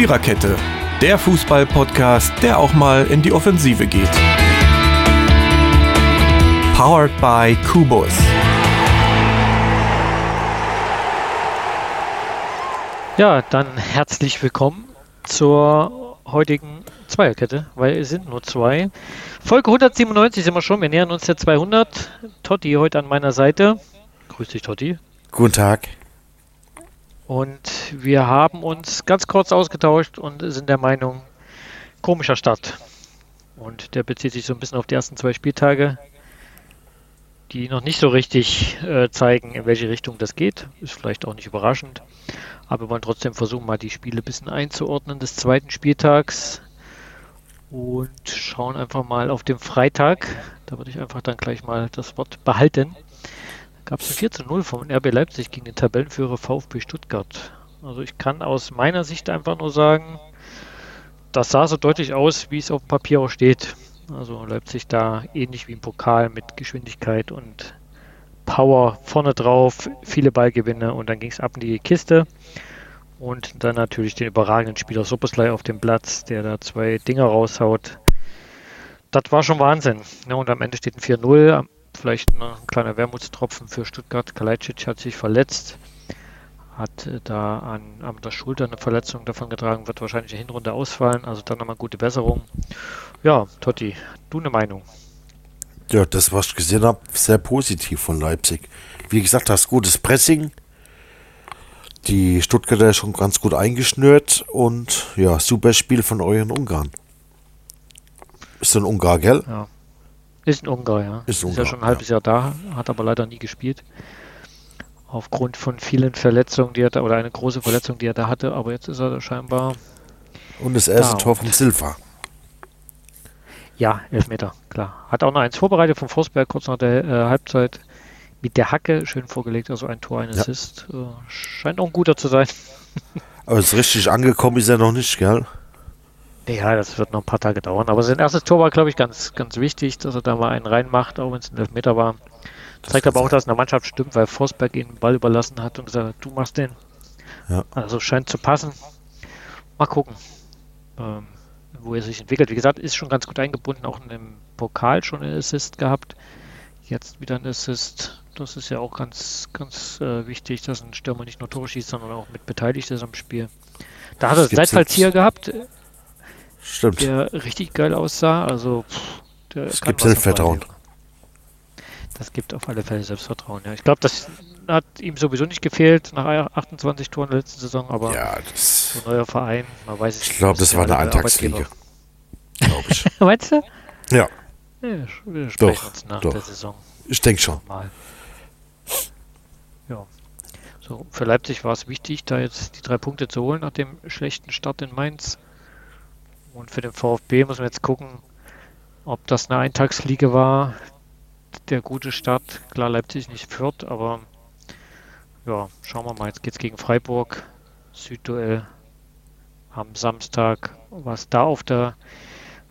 Viererkette, der Fußball-Podcast, der auch mal in die Offensive geht. Powered by Kubus. Ja, dann herzlich willkommen zur heutigen Zweierkette, weil es sind nur zwei. Folge 197 sind wir schon, wir nähern uns der 200. Totti heute an meiner Seite. Grüß dich, Totti. Guten Tag. Und wir haben uns ganz kurz ausgetauscht und sind der Meinung, komischer Start. Und der bezieht sich so ein bisschen auf die ersten zwei Spieltage, die noch nicht so richtig äh, zeigen, in welche Richtung das geht. Ist vielleicht auch nicht überraschend. Aber wir wollen trotzdem versuchen, mal die Spiele ein bisschen einzuordnen des zweiten Spieltags. Und schauen einfach mal auf den Freitag. Da würde ich einfach dann gleich mal das Wort behalten gab es ein 4 zu 0 von RB Leipzig gegen den Tabellenführer VfB Stuttgart. Also ich kann aus meiner Sicht einfach nur sagen, das sah so deutlich aus, wie es auf dem Papier auch steht. Also Leipzig da ähnlich wie im Pokal mit Geschwindigkeit und Power vorne drauf, viele Ballgewinne und dann ging es ab in die Kiste. Und dann natürlich den überragenden Spieler Soboslai auf dem Platz, der da zwei Dinger raushaut. Das war schon Wahnsinn. Ja, und am Ende steht ein 4-0. Vielleicht ein kleiner Wermutstropfen für Stuttgart. Kalajdzic hat sich verletzt, hat äh, da an, an der Schulter eine Verletzung davon getragen, wird wahrscheinlich in der Hinrunde ausfallen. Also dann nochmal gute Besserung. Ja, Totti, du eine Meinung? Ja, das, was ich gesehen habe, sehr positiv von Leipzig. Wie gesagt, das gutes Pressing. Die Stuttgarter schon ganz gut eingeschnürt und ja, super Spiel von euren Ungarn. Ist ein Ungar, gell? Ja. Ist ein Ungar, ja. Ist, Ungar, ist ja schon ein halbes ja. Jahr da, hat aber leider nie gespielt. Aufgrund von vielen Verletzungen, die er da, oder eine große Verletzung, die er da hatte, aber jetzt ist er scheinbar. Und das erste da. Tor vom Silva. Ja, Elfmeter, klar. Hat auch noch eins vorbereitet vom Forsberg kurz nach der äh, Halbzeit mit der Hacke schön vorgelegt, also ein Tor, ein Assist. Ja. Äh, scheint auch ein guter zu sein. aber ist richtig angekommen ist er noch nicht, gell? Ja, das wird noch ein paar Tage dauern. Aber sein erstes Tor war, glaube ich, ganz, ganz wichtig, dass er da mal einen reinmacht, auch wenn es ein Elfmeter war. Das Zeigt aber auch, dass in der Mannschaft stimmt, weil Forsberg ihn den Ball überlassen hat und gesagt hat, du machst den. Ja. Also scheint zu passen. Mal gucken, ähm, wo er sich entwickelt. Wie gesagt, ist schon ganz gut eingebunden, auch in dem Pokal schon einen Assist gehabt. Jetzt wieder ein Assist. Das ist ja auch ganz, ganz äh, wichtig, dass ein Stürmer nicht nur Tore schießt, sondern auch mit beteiligt ist am Spiel. Da hat er Seitfallzieher gehabt Stimmt. Der richtig geil aussah. Also, der es gibt Selbstvertrauen. Das gibt auf alle Fälle Selbstvertrauen, ja. Ich glaube, das hat ihm sowieso nicht gefehlt nach 28 Toren der letzten Saison, aber ja, das so ein neuer Verein, man weiß es Ich glaube, das war eine Eintagsfliege. Glaube ich. Meinst du? Ja. ja wir sprechen doch, uns nach doch. der Saison. Ich denke schon. Mal. Ja. So, für Leipzig war es wichtig, da jetzt die drei Punkte zu holen nach dem schlechten Start in Mainz. Und für den VfB muss man jetzt gucken, ob das eine Eintagsfliege war. Der gute Start, klar Leipzig nicht führt, aber ja, schauen wir mal. Jetzt geht es gegen Freiburg, Südduell am Samstag, was da auf der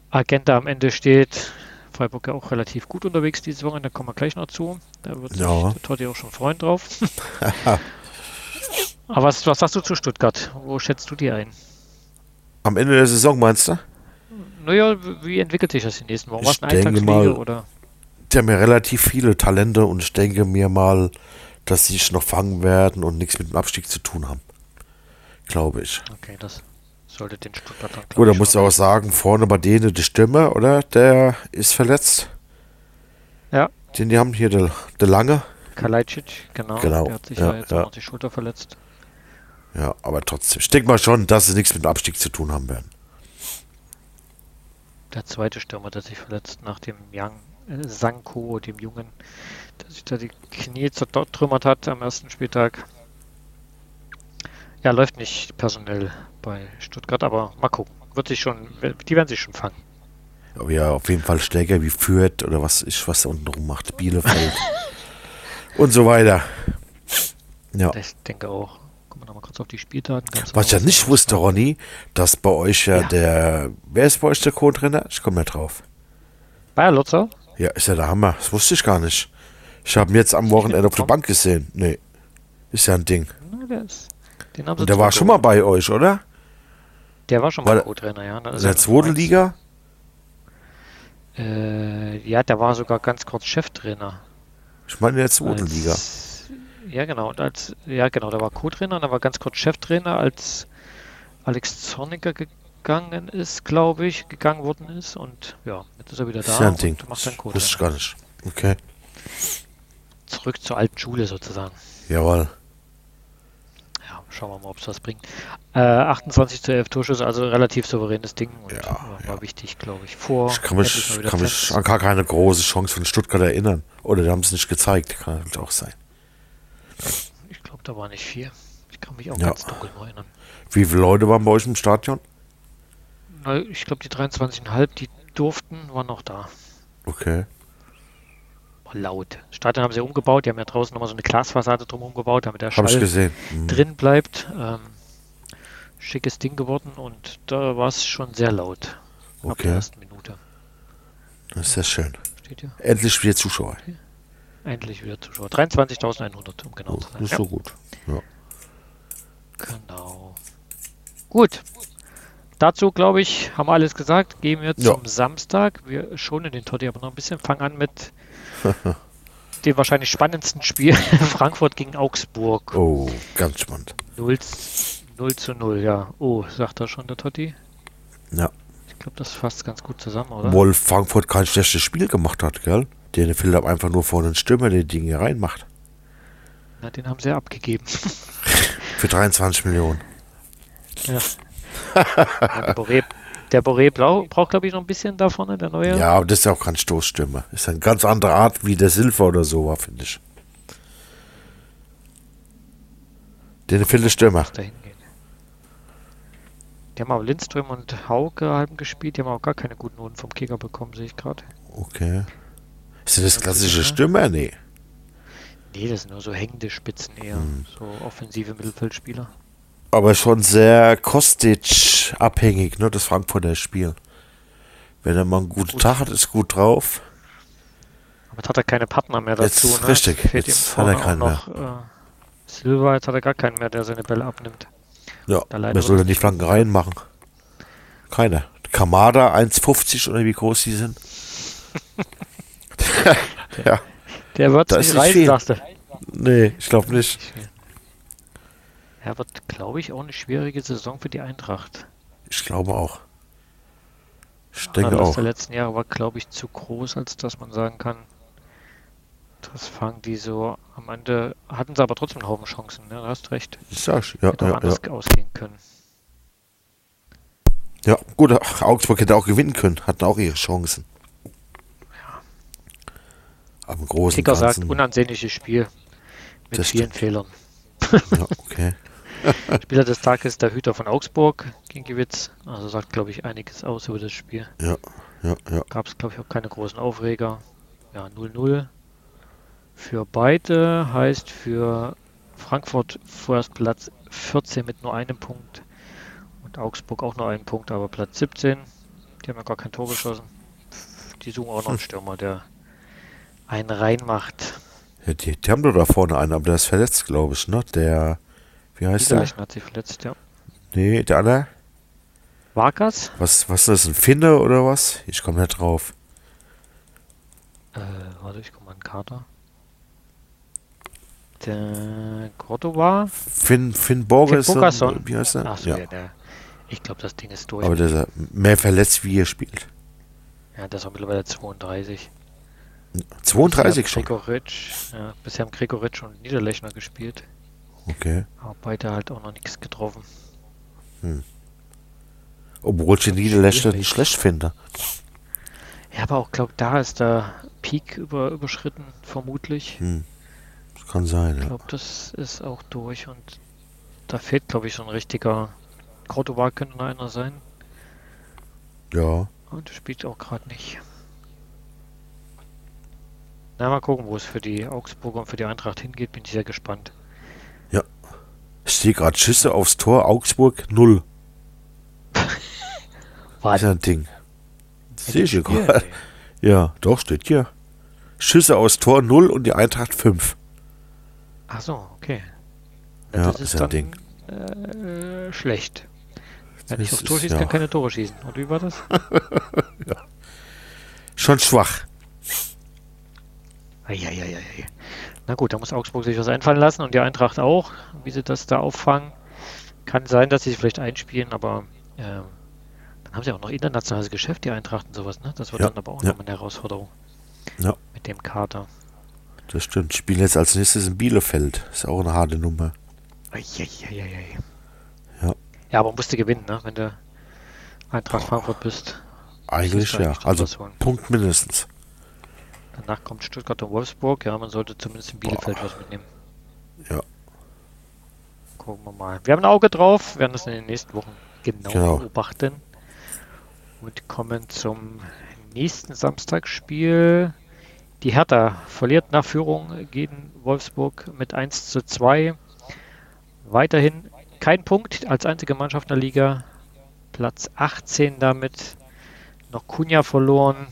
Agenda am Ende steht. Freiburg ja auch relativ gut unterwegs diese Woche, da kommen wir gleich noch zu. Da wird sich ja. der Totti auch schon freuen drauf. Aber was, was sagst du zu Stuttgart? Wo schätzt du die ein? Am Ende der Saison meinst du? Naja, wie entwickelt sich das in den nächsten Wochen? Ich denke mal, oder? Die haben ja relativ viele Talente und ich denke mir mal, dass sie sich noch fangen werden und nichts mit dem Abstieg zu tun haben. Glaube ich. Okay, das sollte den Stuttgartern Gut, da musst du auch sagen, vorne bei denen die Stimme, oder? Der ist verletzt. Ja. Den die haben hier, der, der Lange. Kalajdzic, genau. genau. Der hat sich ja, ja jetzt ja. auch die Schulter verletzt. Ja, aber trotzdem. Ich denke mal schon, dass sie nichts mit dem Abstieg zu tun haben werden. Der zweite Stürmer, der sich verletzt nach dem Young äh, Sanko, dem Jungen, der sich da die Knie zertrümmert hat am ersten Spieltag. Ja, läuft nicht personell bei Stuttgart, aber mal gucken. Wird sich schon, die werden sich schon fangen. Aber ja, auf jeden Fall stärker wie Fürth oder was ist, was da unten rum macht. Bielefeld und so weiter. Ja. Ich denke auch. Gucken wir nochmal kurz auf die Spieldaten. Was ich ja nicht wusste, Ronny, dass bei euch ja, ja, der. Wer ist bei euch der Co-Trainer? Ich komme nicht drauf. Bayer Lutzer? Ja, ist ja der Hammer. Das wusste ich gar nicht. Ich habe ihn jetzt am Wochenende auf der Bank gesehen. Nee. Ist ja ein Ding. Na, der ist, den haben sie Und der war schon mal bei euch, oder? Der war schon mal der- Co-Trainer, ja. In der er zweiten. Liga? Äh, ja, der war sogar ganz kurz Cheftrainer. Ich meine in der zweiten Liga. Ja, genau. Und als, ja, genau, der war Co-Trainer und er war ganz kurz Cheftrainer, als Alex Zorniger gegangen ist, glaube ich, gegangen worden ist. Und ja, jetzt ist er wieder Das da ist ja Ding. und macht dann Wusste ich Co-Trainer. gar nicht. Okay. Zurück zur alten Schule sozusagen. Jawohl. Ja, schauen wir mal, ob es was bringt. Äh, 28 zu 11 Torschüsse, also relativ souveränes Ding und Ja, war wichtig, glaube ich. Vor Ich kann mich, kann mich an gar keine große Chance von Stuttgart erinnern. Oder die haben es nicht gezeigt. Kann natürlich auch sein. Ich glaube, da war nicht viel. Ich kann mich auch Ja. ganz dunkel erinnern. Wie viele Leute waren bei euch im Stadion? Na, ich glaube, die 23,5, die durften, waren noch da. Okay. War laut. Stadion haben sie umgebaut, die haben ja draußen nochmal so eine Glasfassade drum umgebaut, damit der Schall. Mhm. drin bleibt. Ähm, schickes Ding geworden und da war es schon sehr laut. Ab der Okay. ersten Minute. Das ist sehr schön. Endlich wieder Zuschauer. Endlich wieder Zuschauer. 23.100, um genau Oh, zu sein. ist Ja. so gut. Ja. Genau. Gut. Dazu, glaube ich, haben wir alles gesagt. Gehen wir Ja. zum Samstag. Wir schonen den Totti aber noch ein bisschen. Fangen an mit dem wahrscheinlich spannendsten Spiel. Frankfurt gegen Augsburg. Oh, ganz spannend. 0, 0 zu 0, ja. Oh, sagt er schon, der Totti. Ja. Ich glaube, das fasst ganz gut zusammen, oder? Obwohl Frankfurt kein schlechtes Spiel gemacht hat, gell? Den Philipp einfach nur vor den Stürmer die Dinge reinmacht. Na, den haben sie ja abgegeben. Für 23 Millionen. ja. der Boré, der Boré blau, braucht, glaube ich, noch ein bisschen da vorne, der neue. Ja, aber das ist ja auch kein Stoßstürmer. Ist eine ganz andere Art, wie der Silver oder so war, finde ich. Den Philipp Stürmer. Die haben aber Lindström und Hauke halben gespielt, die haben auch gar keine guten Noten vom Kicker bekommen, sehe ich gerade. Okay. Ist das klassische? Stürmer? Nee. Nee, das sind nur so hängende Spitzen eher, Hm. so offensive Mittelfeldspieler. Aber schon sehr Kostic-abhängig, ne, das Frankfurter Spiel. Wenn er mal einen guten Gut. Tag hat, ist gut drauf. Aber jetzt hat er keine Partner mehr Jetzt dazu. Ne? richtig, jetzt ihm hat er keinen noch, Äh, Silva, jetzt hat er gar keinen mehr, der seine Bälle abnimmt. Ja, wer soll denn die Flanken reinmachen? Keiner. Kamada 1,50 oder wie groß die sind? ja, Der wird nicht viel. sagst du. nee, ich glaube nicht. Er wird, glaube ich, auch eine schwierige Saison für die Eintracht. Ich glaube auch. Ich Der denke auch. der letzten Jahre war, glaube ich, zu groß, als dass man sagen kann, das fangen die so am Ende, hatten sie aber trotzdem einen Haufen Chancen, ne? Du hast recht. Ich sag's, ja, Hätte auch ja, ja. anders ausgehen können. Ja, gut, Augsburg hätte auch gewinnen können, hatten auch ihre Chancen. Aber im Großen Kicker und sagt, Ganzen. unansehnliches Spiel mit vielen stimmt. Fehlern. Ja, okay. Spieler des Tages der Hüter von Augsburg, Ginkiewicz. Also sagt, glaube ich, einiges aus über das Spiel. Ja, ja, ja. Gab es, glaube ich, auch keine großen Aufreger. Ja, 0-0. Für beide heißt für Frankfurt vorerst Platz 14 mit nur einem Punkt. Und Augsburg auch nur einen Punkt, aber Platz 17. Die haben ja gar kein Tor geschossen. Die suchen auch noch einen Stürmer, der einen reinmacht. ja die, die haben doch da vorne einen, aber der ist verletzt, glaube ich, ne? Der, wie heißt der? Hat sich verletzt, ja. Nee, der andere? Vargas? Was, was ist das, ein Finne oder was? Ich komme nicht drauf. Äh, warte, ich in den Kader. Der Cordova? Finn, Finn Borges. Finn. Wie heißt der? Ach so, ja. der, ich glaube, das Ding ist durch. Aber der ist mehr verletzt, wie er spielt. ja, ist auch mittlerweile 32. 32 bisher schon. Gregoritsch, ja, bisher haben Gregoritsch und Niederlechner gespielt. Okay. Aber beide halt auch noch nichts getroffen. Obwohl ich Schwierig. nicht schlecht finde. Ja, aber auch, glaube da ist der Peak über, überschritten, vermutlich. Hm. Das kann sein, Ich ja. glaube, das ist auch durch und da fehlt, glaube ich, so ein richtiger. Cordova könnte einer sein. Ja. Und spielt auch gerade nicht. Na, mal gucken, wo es für die Augsburger und für die Eintracht hingeht. Bin ich sehr gespannt. Ich sehe gerade Schüsse aufs Tor, Augsburg 0. Das ist ja ein Ding. Sehe ich gerade. Ja, doch, steht hier. Schüsse aus Tor 0 und die Eintracht 5. Ach so, okay. Ja, das ist ist ja ein Ding. Äh, schlecht. Wer nicht Das aufs Tor schießt, ja. kann keine Tore schießen. Und wie war das? Schon schwach. Eieieiei. Na gut, da muss Augsburg sich was einfallen lassen und die Eintracht auch, wie sie das da auffangen. Kann sein, dass sie sich vielleicht einspielen, aber ähm, dann haben sie auch noch internationales Geschäft, die Eintracht und sowas, ne? Das wird Ja, dann aber auch ja. nochmal eine Herausforderung Ja, mit dem Kater. das stimmt. Spielen jetzt als nächstes in Bielefeld. Ist auch eine harte Nummer. Eieieiei. Ja. Ja, aber musst du gewinnen, ne? Wenn du Eintracht Frankfurt bist. Eigentlich ja. Also. Punkt mindestens. Danach kommt Stuttgart und Wolfsburg. Ja, man sollte zumindest in Bielefeld was mitnehmen. Ja. Gucken wir mal. Wir haben ein Auge drauf, werden das in den nächsten Wochen genau, Genau. beobachten. Und kommen zum nächsten Samstagsspiel. Die Hertha verliert nach Führung gegen Wolfsburg mit 1 zu 2. Weiterhin kein Punkt als einzige Mannschaft in der Liga. Platz 18 damit. Noch Kunja verloren.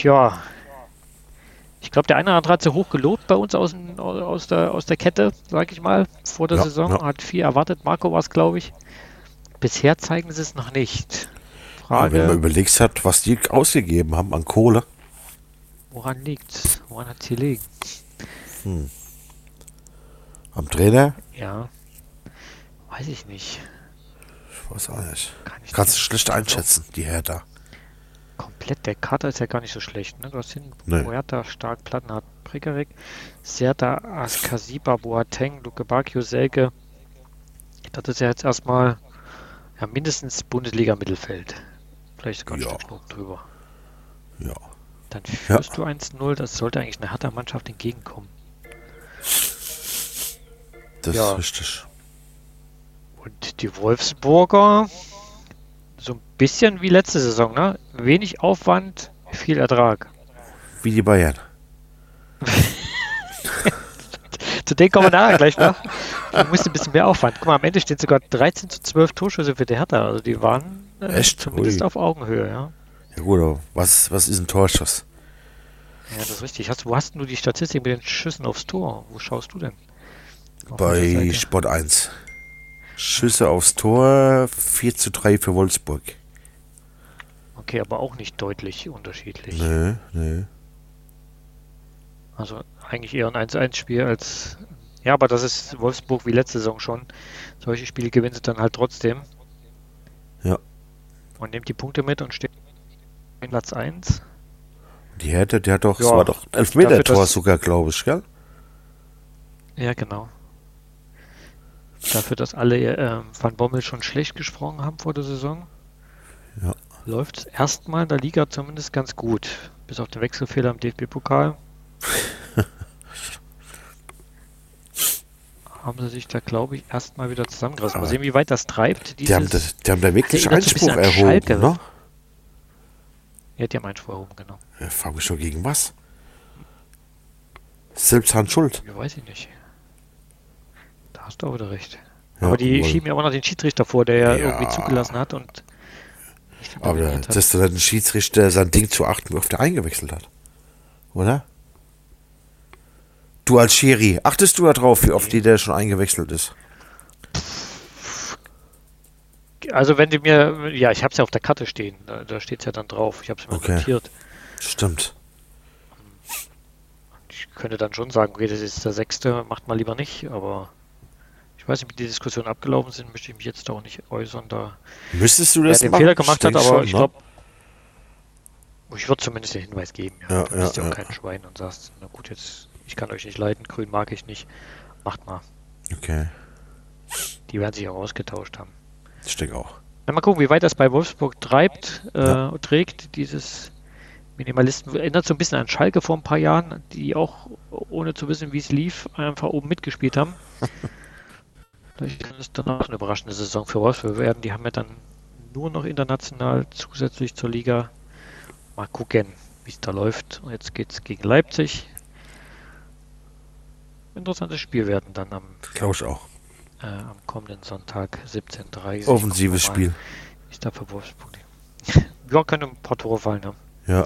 Tja. Ich glaube, der eine oder andere hat sie hoch gelobt bei uns aus, aus, der, aus der Kette, sag ich mal, vor der Ja, Saison. ja. Hat viel erwartet. Marco war es, glaube ich. Bisher zeigen sie es noch nicht. Aber wenn man Frage, überlegt hat, was die ausgegeben haben an Kohle. woran liegt's? Woran hat es gelegen? Am Trainer? Ja. Weiß ich nicht. Ich weiß auch nicht. Kann ich Kannst du schlecht einschätzen, die Hertha. Komplett, der Kater ist ja gar nicht so schlecht. Ne? Du hast hinten Nee. Huerta, Stark, Plattenhardt, Prekarik, Serta, Askasiba, Boateng, Luke Bakio, Selke. Das ist ja jetzt erstmal ja, mindestens Bundesliga-Mittelfeld. Vielleicht sogar ein Ja. Stück noch drüber. Ja. Dann führst du 1-0, das sollte eigentlich eine harte Mannschaft entgegenkommen. Das Ja. ist richtig. Und die Wolfsburger, so ein bisschen wie letzte Saison, ne? Wenig Aufwand, viel Ertrag. Wie die Bayern. Zu denen kommen wir nachher gleich noch. Du musst ein bisschen mehr Aufwand. Guck mal, am Ende stehen sogar 13 zu 12 Torschüsse für die Hertha. Also die waren äh, Echt? zumindest Ui. auf Augenhöhe, ja. Ja gut, aber was, was ist ein Torschuss? Ja, das ist richtig. Hast, wo hast du die Statistik mit den Schüssen aufs Tor? Wo schaust du denn? Auf Bei? Sport 1. Schüsse aufs Tor, 4 zu 3 für Wolfsburg. Okay, aber auch nicht deutlich unterschiedlich. Nö, nö. Also eigentlich eher ein 1-1-Spiel als. Ja, aber das ist Wolfsburg wie letzte Saison schon. Solche Spiele gewinnen sie dann halt trotzdem. Ja. Und nimmt die Punkte mit und steht in Platz 1. Die Hertha, der hat doch, es Ja, war doch Elfmeter-Tor sogar, glaube ich, gell? Ja, genau. Dafür, dass alle äh, Van Bommel schon schlecht gesprochen haben vor der Saison, Ja. Läuft es erstmal in der Liga zumindest ganz gut. Bis auf den Wechselfehler im DFB-Pokal. haben sie sich da, glaube ich, erstmal wieder zusammengerissen. Mal sehen, wie weit das treibt. Die haben, das, die haben da wirklich ein Einspruch an erhoben, ne? ja, die haben Einspruch erhoben, genau. Ja, frag mich schon gegen was? Selbst Hand schuld. Ja, weiß ich nicht. Da hast du auch wieder recht. Ja, aber die wohl. schieben ja auch noch den Schiedsrichter vor, der ja, Ja. irgendwie zugelassen hat und Aber hat. dass dann ein Schiedsrichter sein Ding zu achten, wie oft er eingewechselt hat. Oder? Du als Schiri, achtest du da drauf, wie oft die der schon eingewechselt ist? Also wenn du mir, ja, ich habe es ja auf der Karte stehen, da, da steht es ja dann drauf. Ich habe es mir Okay. notiert. Stimmt. Ich könnte dann schon sagen, okay, das ist der sechste, macht mal lieber nicht, aber ich weiß nicht, wie die Diskussionen abgelaufen sind, möchte ich mich jetzt auch nicht äußern, da Müsstest du das den machen? Fehler gemacht hat, aber schon, ich ne? glaube, ich würde zumindest den Hinweis geben. Ja, Ja, du bist ja, ja, auch ja. kein Schwein und sagst, na gut, jetzt, ich kann euch nicht leiden, grün mag ich nicht, macht mal. Okay, Die werden sich auch ausgetauscht haben. ich denke auch. Na, mal gucken, wie weit das bei Wolfsburg treibt, äh, Ja. trägt, dieses Minimalisten. Erinnert so ein bisschen an Schalke vor ein paar Jahren, die auch, ohne zu wissen, wie es lief, einfach oben mitgespielt haben. Vielleicht kann es dann auch eine überraschende Saison für Wolfsburg werden. Die haben ja dann nur noch international zusätzlich zur Liga. Mal gucken, wie es da läuft. Und jetzt geht es gegen Leipzig. Interessantes Spiel werden dann am, Glaube auch. äh, am kommenden Sonntag 17.30 Offensives Spiel. es da für Wolfsburg Ja, können ein paar Tore fallen, ne? Ja.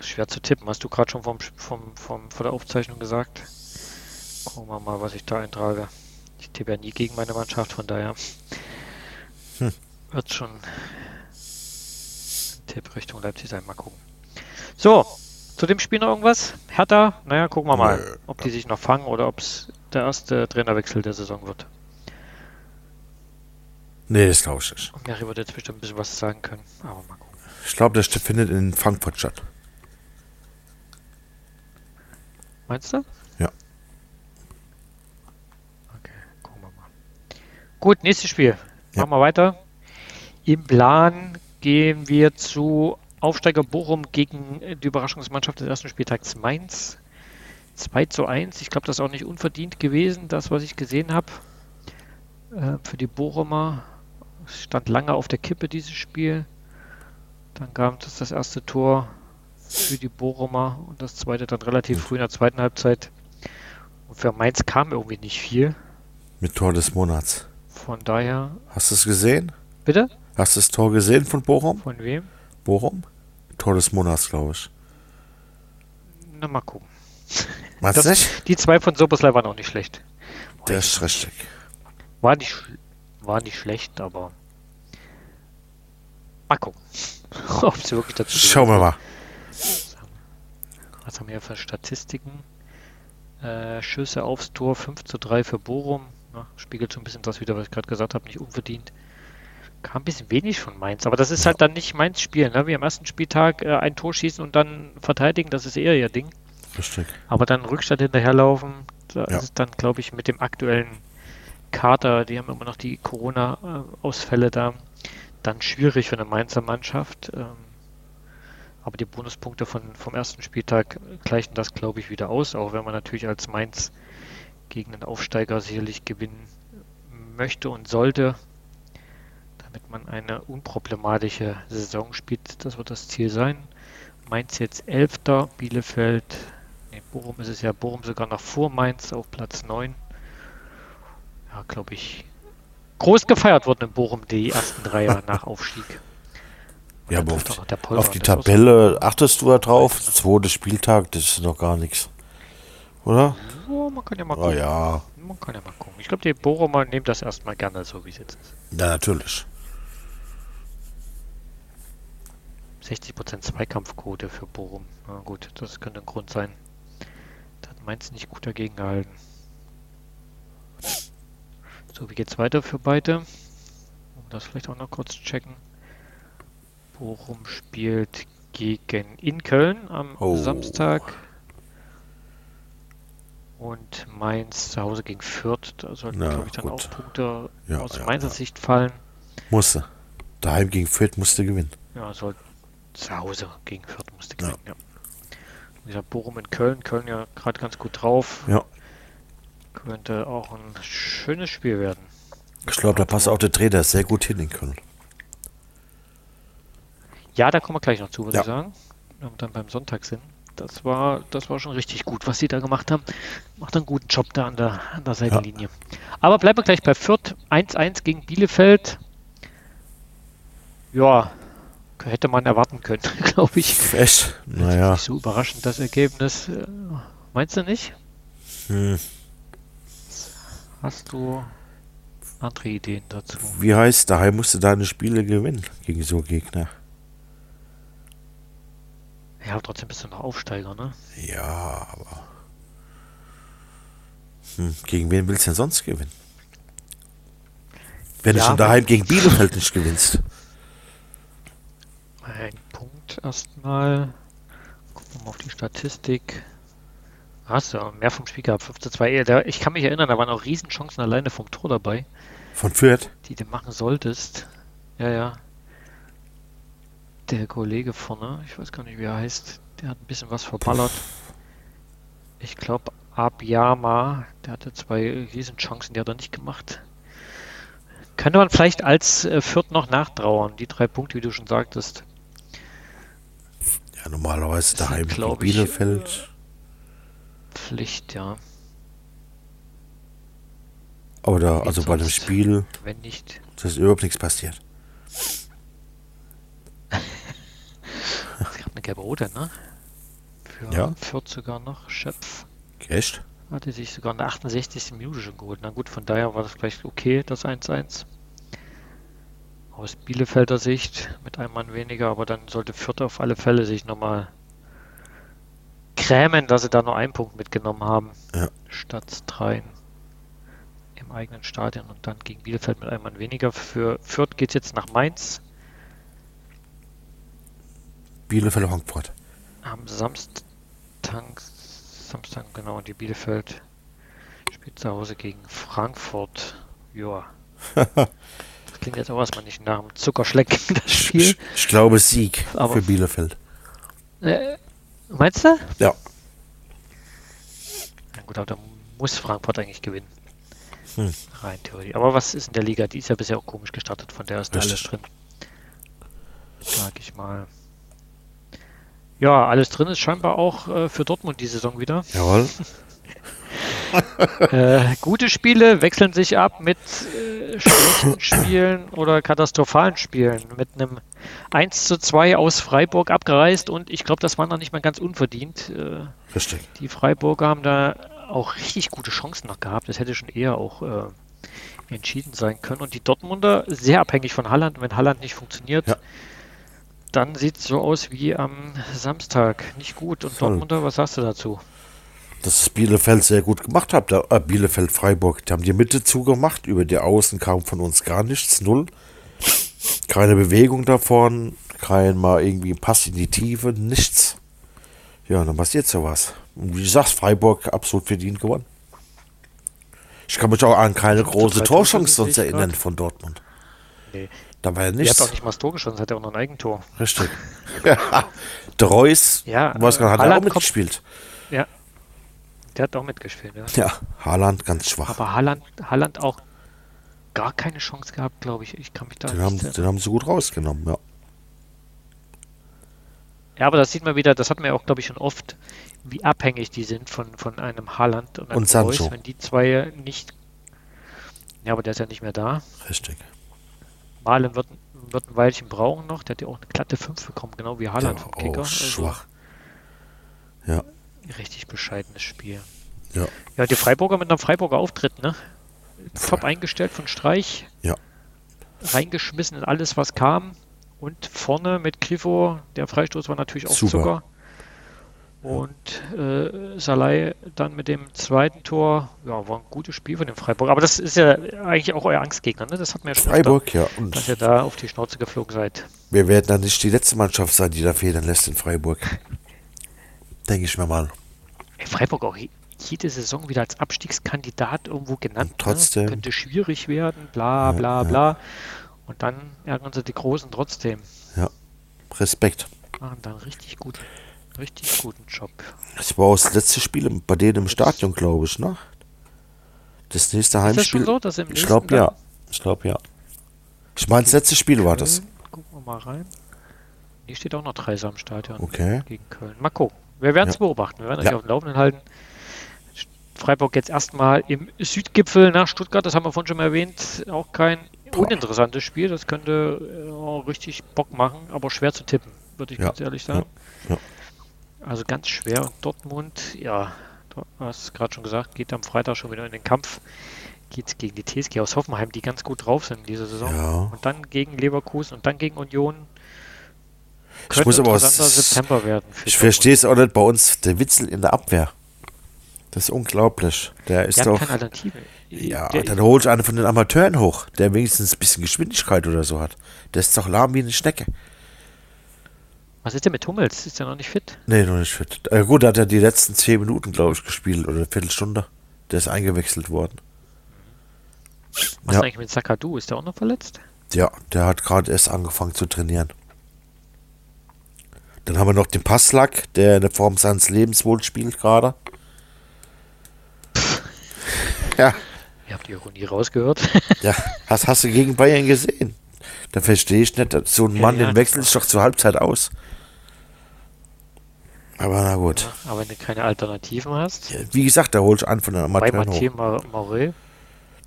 Schwer zu tippen. Hast du gerade schon vom, vom, vom, vor der Aufzeichnung gesagt? Gucken wir mal, was ich da eintrage. Ich tippe ja nie gegen meine Mannschaft, von daher Hm. wird schon ein Tipp Richtung Leipzig sein. Mal gucken. So, zu dem Spiel noch irgendwas? Hertha? Naja, gucken wir mal, Nö. ob die sich noch fangen oder ob es der erste Trainerwechsel der Saison wird. Nee, das glaube ich nicht. Und Mary wird jetzt bestimmt ein bisschen was sagen können, aber mal gucken. Ich glaube, der findet in Frankfurt statt. Meinst du? Ja. Okay, gucken wir mal. Gut, nächstes Spiel. Ja. Machen wir weiter. Im Plan gehen wir zu Aufsteiger Bochum gegen die Überraschungsmannschaft des ersten Spieltags Mainz. 2 zu 1. Ich glaube, das ist auch nicht unverdient gewesen, das, was ich gesehen habe. Äh, für die Bochumer Es stand lange auf der Kippe, dieses Spiel. Dann kam das, das erste Tor für die Bochumer und das zweite dann relativ früh in der zweiten Halbzeit. Und für Mainz kam irgendwie nicht viel. Mit Tor des Monats. Von daher, Hast du es gesehen? bitte? Hast du das Tor gesehen von Bochum? Von wem? Bochum? Tor des Monats, glaube ich. Na, mal gucken. Meinst Das- nicht? Die zwei von Soboslai waren auch nicht schlecht. Der ist richtig. War nicht, war nicht schlecht, aber mal gucken, ob sie wirklich dazu Schauen wir mal. Was haben wir hier für Statistiken? Äh, Schüsse aufs Tor 5 zu 3 für Bochum. Ja, spiegelt so ein bisschen das wieder, was ich gerade gesagt habe, nicht unverdient. Kam ein bisschen wenig von Mainz, aber das ist halt dann nicht Mainz Spiel, ne? Wie am ersten Spieltag äh, ein Tor schießen und dann verteidigen, das ist eher ihr Ding. Richtig. Aber dann Rückstand hinterherlaufen, da Ja. ist es dann, glaube ich, mit dem aktuellen Kater, die haben immer noch die Corona-Ausfälle da, dann schwierig für eine Mainzer Mannschaft. Ähm, aber die Bonuspunkte von, vom ersten Spieltag gleichen das, glaube ich, wieder aus, auch wenn man natürlich als Mainz gegen den Aufsteiger sicherlich gewinnen möchte und sollte, damit man eine unproblematische Saison spielt. Das wird das Ziel sein. Mainz jetzt Elfter, Bielefeld, nee, Bochum ist es ja, Bochum sogar noch vor Mainz auf Platz 9. Ja, glaube ich, groß gefeiert worden in Bochum, die ersten drei Jahre nach Aufstieg. Und Ja, aber auf die, auf die Tabelle achtest du da drauf? Zweiter Spieltag, das ist noch gar nichts. Oder? Oh, man kann ja mal Oh gucken. ja. Man kann ja mal gucken. Ich glaube, die Bochumer nehmen das erstmal gerne so, wie es jetzt ist. Ja, natürlich. 60% Zweikampfquote für Bochum. Na gut, das könnte ein Grund sein. Da hat Mainz nicht gut dagegen gehalten. So, wie geht's weiter für beide? Um das vielleicht auch noch kurz checken. Bochum spielt gegen in Köln am Oh. Samstag. Und Mainz zu Hause gegen Fürth. Da sollten, glaube ich, dann gut. auch Punkte Ja, aus ja, Mainzer ja. Sicht fallen. Musste. Daheim gegen Fürth musste gewinnen. Ja, soll zu Hause gegen Fürth musste gewinnen, ja. Wie gesagt, Bochum in Köln. Köln ja gerade ganz gut drauf. Ja. Könnte auch ein schönes Spiel werden. Ich glaube, da passt auch der Trainer sehr gut hin in Köln. Ja, da kommen wir gleich noch zu, würde ich sagen. Wenn wir dann beim Sonntag sind. Das war, das war schon richtig gut, was sie da gemacht haben. Macht einen guten Job da an der, an der Seitenlinie. Aber bleiben wir gleich bei Fürth. 1-1 gegen Bielefeld. Ja, hätte man erwarten können, glaube ich. Echt? Naja. Nicht so überraschend das Ergebnis. Äh, Meinst du nicht? Hm. Hast du andere Ideen dazu? Wie heißt, daheim musst du deine Spiele gewinnen gegen so Gegner. Ja, aber trotzdem bist du noch Aufsteiger, ne? Ja, aber. Hm, gegen wen willst du denn sonst gewinnen? Wenn Ja, du schon daheim gegen Bielefeld nicht gewinnst. Ein Punkt erstmal. Gucken wir mal auf die Statistik. Hast du mehr vom Spiel gehabt, 5 zu 2. Ja, da- Ich kann mich erinnern, da waren auch Riesenchancen alleine vom Tor dabei, Von Fürth? die du machen solltest. Ja, ja. Der Kollege vorne, ich weiß gar nicht, wie er heißt, der hat ein bisschen was verballert. Ich glaube, Abiyama, der hatte zwei Riesenchancen, die hat er nicht gemacht. Könnte man vielleicht als äh, Fürth noch nachtrauern, die drei Punkte, wie du schon sagtest. Ja, normalerweise Das daheim gegen glaub ich, Bielefeld. Pflicht, ja. Aber da, also bei dem. Spiel, Wenn nicht. da ist überhaupt nichts passiert. Es gab eine gelbe Rote, ne? Für Ja. Fürth sogar noch. Schöpf. Echt? Hatte sich sogar in der 68. Minute schon geholt. Na gut, von daher war das vielleicht okay, das 1-1. Aus Bielefelder Sicht mit einem Mann weniger, aber dann sollte Fürth auf alle Fälle sich nochmal krämen, dass sie da nur einen Punkt mitgenommen haben. Ja. Statt dreien im eigenen Stadion und dann gegen Bielefeld mit einem Mann weniger. Für Fürth geht es jetzt nach Mainz Bielefeld Frankfurt. am Samstag. Samstag, genau, und die Bielefeld spielt zu Hause gegen Frankfurt. Ja. Das klingt jetzt auch erstmal nicht nach einem Zuckerschlecken, das Spiel. Ich, ich glaube Sieg Aber- für Bielefeld. Äh, meinst du? Ja. Na gut, aber da muss Frankfurt eigentlich gewinnen. Hm. Rein theoretisch. Aber was ist in der Liga? Die ist ja bisher auch komisch gestartet, von der ist da alles drin. Sag ich mal. Ja, alles drin ist scheinbar auch äh, für Dortmund die Saison wieder. Jawohl. Äh, gute Spiele wechseln sich ab mit äh, schlechten Spielen oder katastrophalen Spielen. Mit einem 1 zu 2 aus Freiburg abgereist und ich glaube, das war noch nicht mal ganz unverdient. Äh, Richtig. die Freiburger haben da auch richtig gute Chancen noch gehabt. Das hätte schon eher auch äh, entschieden sein können. Und die Dortmunder sehr abhängig von Halland. Wenn Halland nicht funktioniert, Ja. Dann sieht es so aus wie am Samstag. Nicht gut. Und Voll. Dortmunder, was sagst du dazu? Dass es Bielefeld sehr gut gemacht hat. Äh, Bielefeld Freiburg. Die haben die Mitte zugemacht. Über die Außen kam von uns gar nichts. Null. Keine Bewegung davon. Kein mal irgendwie Pass in die Tiefe. Nichts. Ja, dann passiert sowas. Und wie du sagst, Freiburg absolut verdient gewonnen. Ich kann mich auch an keine große Torchance sonst erinnern grad. von Dortmund. Nee. Da war ja Er hat nichts. auch nicht mal das Tor geschossen, hat er auch noch ein Eigentor. Richtig. Der Reus, Ja, was äh, hat er auch Haaland kommt- mitgespielt. Ja. Der hat auch mitgespielt, ja. Ja, Haaland ganz schwach. Aber Haaland, Haaland auch gar keine Chance gehabt, glaube ich. Ich kann mich da Den nicht haben, erinnern. den haben sie gut rausgenommen, ja. Ja, aber das sieht man wieder, das hat man ja auch, glaube ich, schon oft, wie abhängig die sind von, von einem Haaland und einem Und Sancho. Reus, wenn die zwei nicht. Ja, aber der ist ja nicht mehr da. Richtig. Malen wird, wird ein Weilchen brauchen noch. Der hat ja auch eine glatte 5 bekommen, genau wie Haaland Ja, vom Kicker. oh, Also schwach. Ja, richtig bescheidenes Spiel. ja, Ja, die Freiburger mit einem Freiburger Auftritt, ne? Top eingestellt von Streich. ja. reingeschmissen in alles, was kam. Und vorne mit Grifo, der Freistoß war natürlich auch Super. Zucker. Und äh, Salai dann mit dem zweiten Tor, ja, war ein gutes Spiel von dem Freiburg. Aber das ist ja eigentlich auch euer Angstgegner, ne? Das hat mir ja schon öfter, Freiburg, ja. dass Und ihr da auf die Schnauze geflogen seid. wir werden dann nicht die letzte Mannschaft sein, die da federn lässt in Freiburg. Denke ich mir mal. Ey, Freiburg auch je- jede Saison wieder als Abstiegskandidat irgendwo genannt. Und trotzdem- Ne? Könnte schwierig werden, bla Ja, bla ja. bla. Und dann ärgern sie die Großen trotzdem. Respekt. Machen dann richtig gut, richtig guten Job. Das war auch das letzte Spiel bei denen im Stadion, glaube ich, ne? Das nächste Ist das Heimspiel. schon so, ich glaube ja. Ich glaube ja. Ich meine, das letzte Spiel war das. Köln, Gucken wir mal rein. Hier steht auch noch Dreisam im Stadion Okay. gegen Köln. Mal gucken. Wir werden es Ja. beobachten. Wir werden euch Ja. auf dem Laufenden halten. Freiburg jetzt erstmal im Südgipfel nach Stuttgart, das haben wir vorhin schon mal erwähnt. Auch kein Boah. uninteressantes Spiel. Das könnte äh, richtig Bock machen, aber schwer zu tippen, würde ich Ja. ganz ehrlich sagen. Ja. Also ganz schwer. Und Dortmund, ja, du hast es gerade schon gesagt, geht am Freitag schon wieder in den Kampf. Geht gegen die TSG aus Hoffenheim, die ganz gut drauf sind in dieser Saison. Ja. Und dann gegen Leverkusen und dann gegen Union. Ich Könnte muss aber. interessanter s- September werden. Ich verstehe es auch nicht bei uns, der Witzel in der Abwehr. Das ist unglaublich. Der ist doch. keine Alternative. Ja, der, dann hol ich einen von den Amateuren hoch, der wenigstens ein bisschen Geschwindigkeit oder so hat. Der ist doch lahm wie eine Schnecke. Was ist denn mit Hummels? Ist der noch nicht fit? Nee, noch nicht fit. Äh, gut, hat er die letzten 10 Minuten, glaube ich, gespielt oder eine Viertelstunde. Der ist eingewechselt worden. Was Ja. ist eigentlich mit Sakadu? Ist der auch noch verletzt? Ja, der hat gerade erst angefangen zu trainieren. Dann haben wir noch den Passlack, der in der Form seines Lebens wohl spielt gerade. Ja, Ihr habt die Ironie rausgehört. ja. Hast, hast du gegen Bayern gesehen? Da verstehe ich nicht, so ein Ja, Mann, ja. den wechselt ich doch zur Halbzeit aus. Aber na gut. Aber wenn du keine Alternativen hast, Wie gesagt, da hol ich einen von den bei Amateuren hoch. Mathieu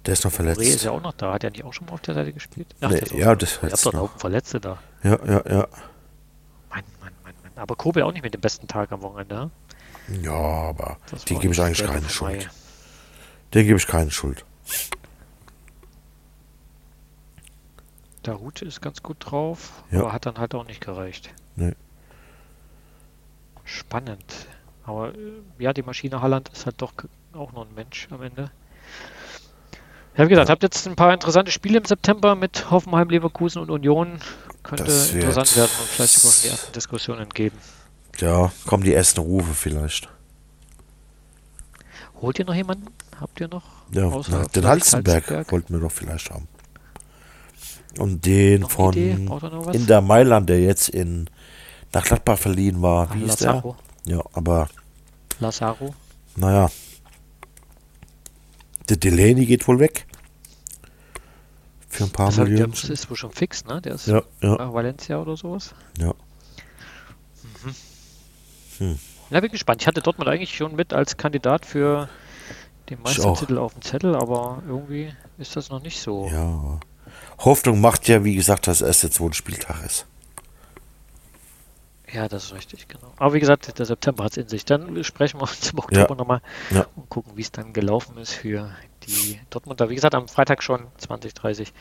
Der ist noch Mauret ist verletzt. ja auch noch da. Hat er nicht auch schon mal auf der Seite gespielt? Ach, Nee, der ist auch ja, das Ihr habt doch. Haufen Verletzte da. Ja, ja, ja. Mann, Mann, Mann, Mann. Aber Kobel auch nicht mit dem besten Tag am Wochenende. ne? Ja, aber den gebe ich eigentlich keine. Schuld. Den gebe ich keine Schuld. Darute ist ganz gut drauf, Ja. aber hat dann halt auch nicht gereicht. Nee. Spannend. Aber äh, ja, die Maschine Halland ist halt doch auch nur ein Mensch am Ende. Ja, wie gesagt, habt jetzt ein paar interessante Spiele im September mit Hoffenheim, Leverkusen und Union. Könnte wird- interessant werden und vielleicht sogar schon die ersten Diskussionen geben. Ja, kommen die ersten Rufe vielleicht. Holt ihr noch jemanden? Habt ihr noch? Ja, na, den Halzenberg? wollten wir doch vielleicht haben. Und den Noch von? Inter Mailand, der jetzt in nach Gladbach verliehen war. Ah, Wie hieß der? Lazaro. Ja, aber Lazaro. naja. Der Delaney geht wohl weg. Für ein paar Das, hat, der Millionen. ist wohl schon fix, ne? Der ist Ja, ja, nach Valencia oder sowas. ja. Ja, bin gespannt. Ich hatte Dortmund eigentlich schon mit als Kandidat für den Meistertitel auf dem Zettel, aber irgendwie ist das noch nicht so. Ja. Hoffnung macht ja, wie gesagt, dass erst der zweite Spieltag ist. Ja, das ist richtig, genau. Aber wie gesagt, der September hat es in sich. Dann sprechen wir uns im Oktober nochmal Ja. und gucken, wie es dann gelaufen ist für die Dortmunder. Wie gesagt, am Freitag schon 2030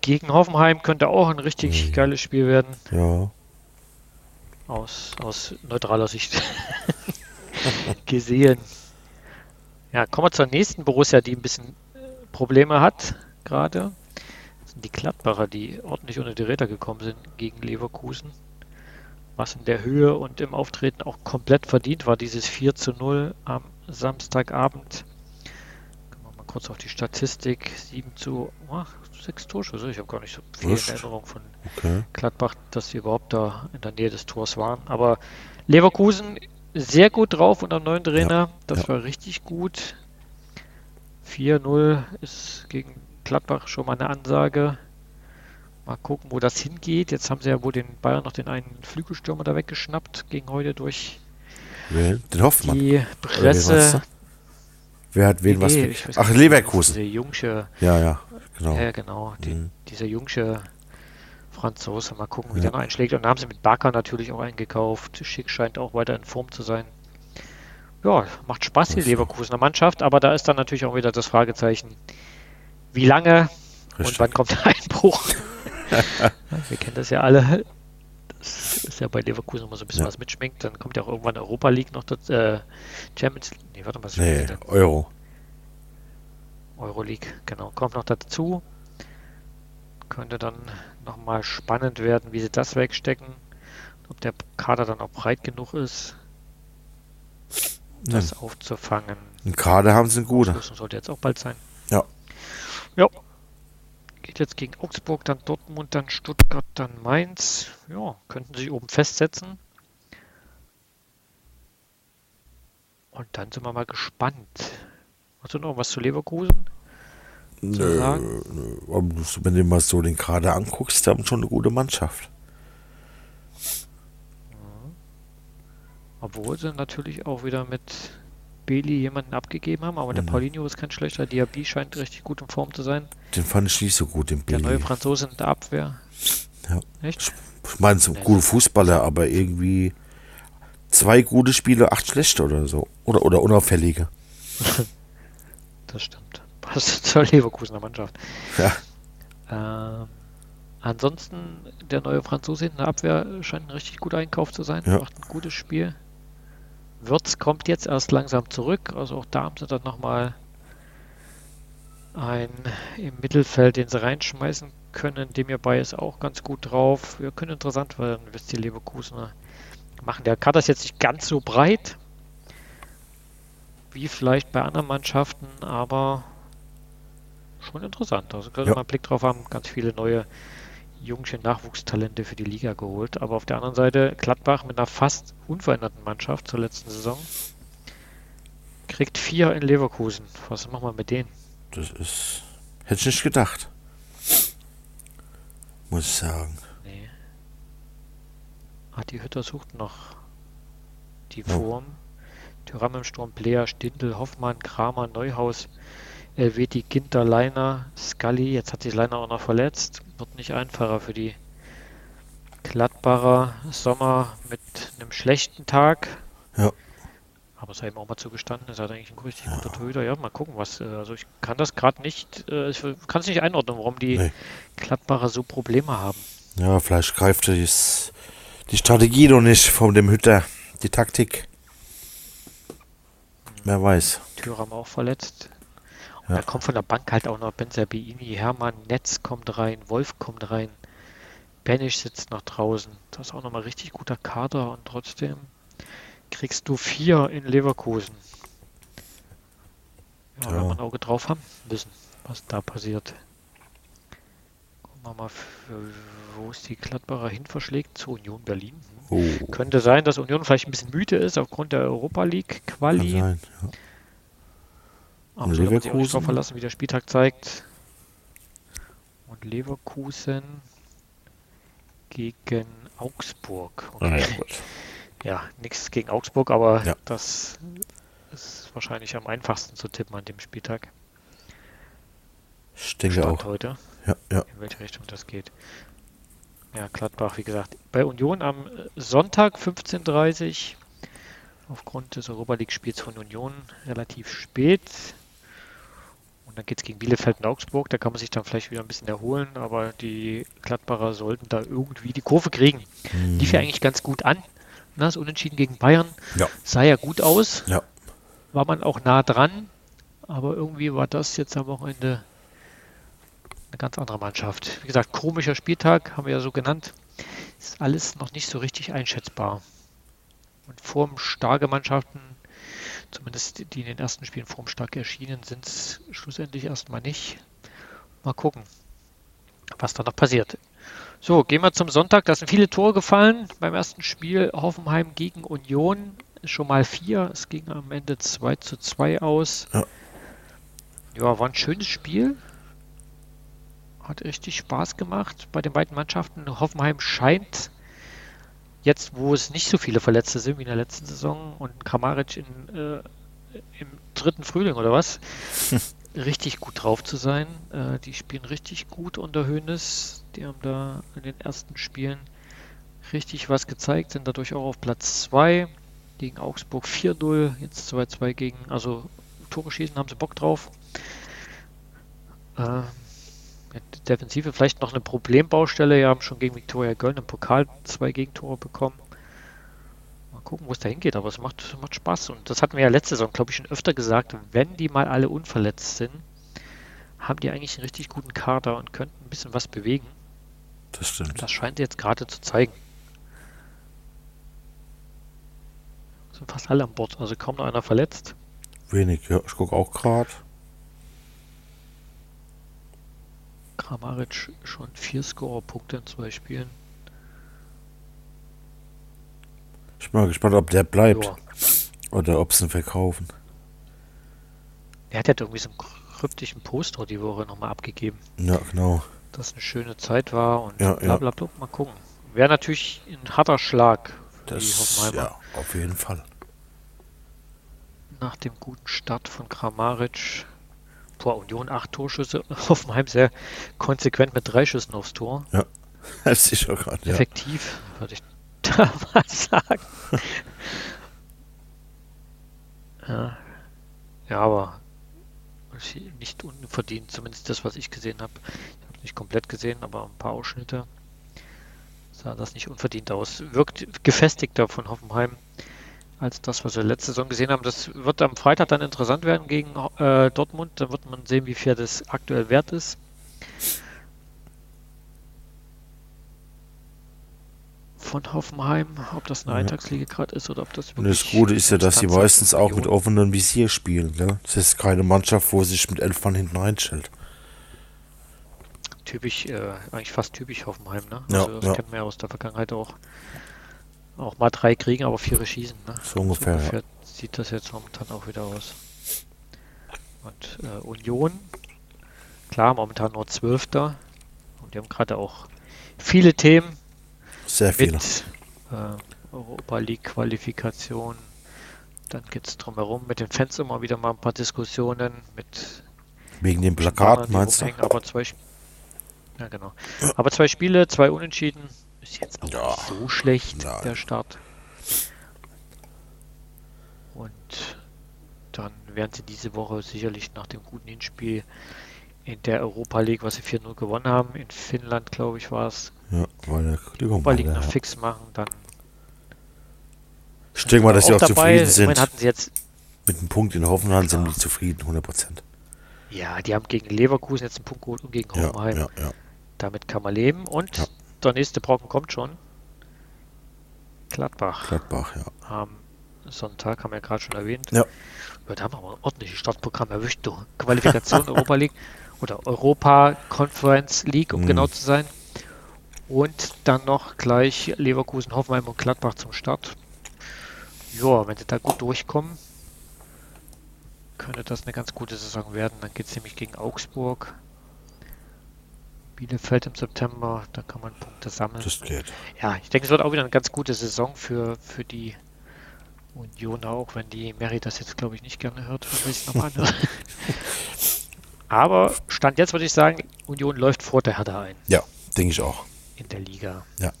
gegen Hoffenheim könnte auch ein richtig Mhm. geiles Spiel werden. Ja. Aus, aus neutraler Sicht gesehen. Ja, kommen wir zur nächsten Borussia, die ein bisschen Probleme hat gerade. Die Gladbacher, die ordentlich unter die Räder gekommen sind gegen Leverkusen. Was in der Höhe und im Auftreten auch komplett verdient war, dieses 4 zu 0 am Samstagabend. Kommen wir mal kurz auf die Statistik. 7 zu oh, 6 Torschüsse. Ich habe gar nicht so viel in? Erinnerung von Okay. Gladbach, dass sie überhaupt da in der Nähe des Tors waren. Aber Leverkusen sehr gut drauf unter dem neuen Trainer. das ja. war richtig gut. 4-0 ist gegen Gladbach schon mal eine Ansage. Mal gucken, wo das hingeht. Jetzt haben sie ja wohl den Bayern noch den einen Flügelstürmer da weggeschnappt gegen heute durch Wen? Den Hoffmann. die Presse. Wer hat wen was? Nee, ich weiß Ach, Leverkusen. Diese Jungsche, Ja, ja, genau. ja genau, die, Mhm. dieser Jungsche Franzose. Mal gucken, wie Ja. der noch einschlägt. Und dann haben sie mit Barker natürlich auch eingekauft. Schick scheint auch weiter in Form zu sein. Ja, macht Spaß, die. Leverkusener Mannschaft, aber da ist dann natürlich auch wieder das Fragezeichen, wie lange und Richtig. wann kommt der Einbruch? Wir kennen das ja alle. Das ist ja bei Leverkusen immer so ein bisschen Ja. was mitschminkt. Dann kommt ja auch irgendwann Europa League noch dazu. Äh, Champions Nee, warte mal, Nee, denn? Euro. Euroleague, genau, kommt noch dazu. Könnte dann nochmal spannend werden, wie sie das wegstecken. Ob der Kader dann auch breit genug ist, das aufzufangen. Einen Kader haben sie einen guten. Schluss sollte jetzt auch bald sein. Ja. Ja. Geht jetzt gegen Augsburg, dann Dortmund, dann Stuttgart, dann Mainz. Ja, könnten sich oben festsetzen. Und dann sind wir mal gespannt. Hast du noch was zu Leverkusen? Nö, sagen? nö. Wenn du mal so den Kader anguckst, die haben schon eine gute Mannschaft. Obwohl sie natürlich auch wieder mit Bailey jemanden abgegeben haben, aber der Mhm. Paulinho ist kein schlechter. Diaby scheint richtig gut in Form zu sein. Den fand ich nicht so gut, den Der neue. Franzose in der Abwehr. Ja. Echt? Ich meine, so ein guter Fußballer, aber irgendwie zwei gute Spiele, acht schlechte oder so. Oder, oder unauffällige. Das stimmt. Passt zur Leverkusener Mannschaft. Ja. Ähm, ansonsten, der neue Franzose in der Abwehr scheint ein richtig guter Einkauf zu sein. Ja. Macht ein gutes Spiel. Würz kommt jetzt erst langsam zurück. Also auch da haben sie dann nochmal ein im Mittelfeld, den sie reinschmeißen können. Dem hierbei ist auch ganz gut drauf. Wir können interessant werden, was die Leverkusener machen. Der Kader ist jetzt nicht ganz so breit wie vielleicht bei anderen Mannschaften, aber schon interessant. Also können Ja. wir mal einen Blick drauf haben. Ganz viele neue jungsche Nachwuchstalente für die Liga geholt. Aber auf der anderen Seite Gladbach mit einer fast unveränderten Mannschaft zur letzten Saison kriegt vier in Leverkusen. Was machen wir mit denen? Das ist. Hätte ich nicht gedacht. Muss ich sagen. Nee. Adi Hütter sucht noch die Ja. Form. Tyram im Sturm, Player, Stindl, Hoffmann, Kramer, Neuhaus, Elveti, Ginter, Leiner, Scully. Jetzt hat sich Leiner auch noch verletzt. Wird nicht einfacher für die Gladbacher Sommer mit einem schlechten Tag. Ja. haben es eben auch mal zugestanden. Ist halt eigentlich ein richtig guter Torhüter. Ja, mal gucken, was. äh, Also ich kann das gerade nicht, äh, ich kann es nicht einordnen, warum die Nee. Gladbacher so Probleme haben. Ja, vielleicht greift das, die Strategie noch nicht von dem Hütter. Die Taktik. Wer weiß. Thüram auch verletzt. Ja. da kommt von der Bank halt auch noch Benzabiini, Hermann, Netz kommt rein, Wolf kommt rein, Benisch sitzt noch draußen. Das ist auch nochmal richtig guter Kader und trotzdem kriegst du vier in Leverkusen. Ja, Ja. wenn wir ein Auge drauf haben müssen, was da passiert. Gucken wir mal, für, wo es die Gladbacher hin verschlägt. Zu Union Berlin. Oh, Könnte sein, dass Union vielleicht ein bisschen müde ist aufgrund der Europa League kann Quali. sein. Ja. Aber Und so kann Leverkusen? drauf verlassen, wie der Spieltag zeigt. Und Leverkusen gegen Augsburg. Ah, Okay. ja, gut. Ja, nichts gegen Augsburg, aber Ja. das ist wahrscheinlich am einfachsten zu tippen an dem Spieltag. Ich denke Stand auch. heute, Ja, ja. in welche Richtung das geht. Ja, Gladbach, wie gesagt, bei Union am äh, Sonntag 15.30 aufgrund des Europa League-Spiels von Union relativ spät. Und dann geht es gegen Bielefeld und Augsburg. Da kann man sich dann vielleicht wieder ein bisschen erholen, aber die Gladbacher sollten da irgendwie die Kurve kriegen. Lief ja eigentlich ganz gut an. Na, das Unentschieden gegen Bayern Ja. sah ja gut aus. Ja. War man auch nah dran. Aber irgendwie war das jetzt am Wochenende eine ganz andere Mannschaft. Wie gesagt, komischer Spieltag, haben wir ja so genannt. Ist alles noch nicht so richtig einschätzbar. Und vorm starke Mannschaften, zumindest die in den ersten Spielen vorm stark erschienen, sind es schlussendlich erstmal nicht. Mal gucken, was da noch passiert. So, gehen wir zum Sonntag. Da sind viele Tore gefallen. Beim ersten Spiel Hoffenheim gegen Union. Schon mal vier. Es ging am Ende 2 zu 2 aus. Ja. Ja, war ein schönes Spiel. Hat richtig Spaß gemacht bei den beiden Mannschaften. Hoffenheim scheint jetzt, wo es nicht so viele Verletzte sind wie in der letzten Saison und Kramaric in, äh, im dritten Frühling oder was, richtig gut drauf zu sein. Äh, die spielen richtig gut unter Hönes. Die haben da in den ersten Spielen richtig was gezeigt, sind dadurch auch auf Platz 2 gegen Augsburg 4-0, jetzt 2-2 gegen, also Tore schießen haben sie Bock drauf. Äh, mit Defensive vielleicht noch eine Problembaustelle. Wir haben schon gegen Viktoria Köln im Pokal zwei Gegentore bekommen. Mal gucken, wo es da hingeht, aber es macht, macht Spaß. Und das hatten wir ja letzte Saison, glaube ich, schon öfter gesagt. Wenn die mal alle unverletzt sind, haben die eigentlich einen richtig guten Kader und könnten ein bisschen was bewegen. Das stimmt. Das scheint jetzt gerade zu zeigen. Sind fast alle an Bord, also kaum noch einer verletzt. Wenig, ja. Ich gucke auch gerade. Kramaric schon vier Scorerpunkte in zwei Spielen. Ich bin mal gespannt, ob der bleibt. Ja. Oder ob sie ihn verkaufen. Er hat ja irgendwie so einen kryptischen Poster die Woche nochmal abgegeben, Ja, genau. dass eine schöne Zeit war und Ja, bla bla bla. Mal gucken. Wäre natürlich ein harter Schlag für die Das, Hoffenheimer ja, auf jeden Fall. nach dem guten Start von Kramaric. Boah, Union acht Torschüsse, Hoffenheim sehr konsequent mit drei Schüssen aufs Tor. Das ist schon gerade, ja. Effektiv, würde ich da mal sagen. ja. ja, aber nicht unverdient, zumindest das, was ich gesehen habe. Ich habe nicht komplett gesehen, aber ein paar Ausschnitte sah das nicht unverdient aus. Wirkt gefestigter von Hoffenheim als das, was wir letzte Saison gesehen haben. Das wird am Freitag dann interessant werden gegen äh, Dortmund. Da wird man sehen, wie viel das aktuell wert ist. Von Hoffenheim, ob das eine Ja. Eintagsliga gerade ist oder ob das Und das Gute ist ja, dass sie meistens auch mit offenem Visier spielen. Ne? Das ist keine Mannschaft, wo sich mit elf Mann hinten reinstellt. typisch, äh, eigentlich fast typisch Hoffenheim, ne? Ja, also das ja. kennen wir ja aus der Vergangenheit auch. Auch mal drei kriegen, aber vier schießen, ne? So ungefähr, ja. sieht das jetzt momentan auch wieder aus. Und äh, Union, klar, momentan nur Zwölfter. Und die haben gerade auch viele Themen Sehr viele. mit äh, Europa League Qualifikation. Dann geht es drumherum mit den Fans immer wieder mal ein paar Diskussionen mit Wegen Plakaten, die meinst du? Aber zwei, ja, genau. aber zwei Spiele, zwei Unentschieden. Ist jetzt auch Ja. nicht so schlecht, Nein. der Start. Und dann werden sie diese Woche sicherlich nach dem guten Hinspiel in der Europa League, was sie 4-0 gewonnen haben, in Finnland, glaube ich, war es, Ja, war der Europa League ja. noch fix machen. Dann Ich denke mal, dass sie auch zufrieden Immerhin sind. hatten sie jetzt, Mit dem Punkt in Hoffenheim sind Ja. die zufrieden, 100%. ja, die haben gegen Leverkusen jetzt einen Punkt geholt und gegen Ja, Hoffenheim. ja, ja. Damit kann man leben. Und Ja. Der nächste Brocken kommt schon. Gladbach. Gladbach, ja. am Sonntag, haben wir ja gerade schon erwähnt. Ja. Ja, da haben wir mal ein ordentliches Startprogramm erwischt. Du. Qualifikation Europa League oder Europa Conference League, um Mhm. genau zu sein. Und dann noch gleich Leverkusen, Hoffenheim und Gladbach zum Start. Ja, wenn sie da gut durchkommen, könnte das eine ganz gute Saison werden. Dann geht es nämlich gegen Augsburg. Bielefeld im September, da kann man Punkte sammeln. Das geht. Ja, ich denke, es wird auch wieder eine ganz gute Saison für, für die Union auch, wenn die Mary das jetzt, glaube ich, nicht gerne hört, wenn ich nochmal anhöre. Aber Stand jetzt würde ich sagen, Union läuft vor der Hertha ein Ja, denke ich auch. in der Liga. Ja.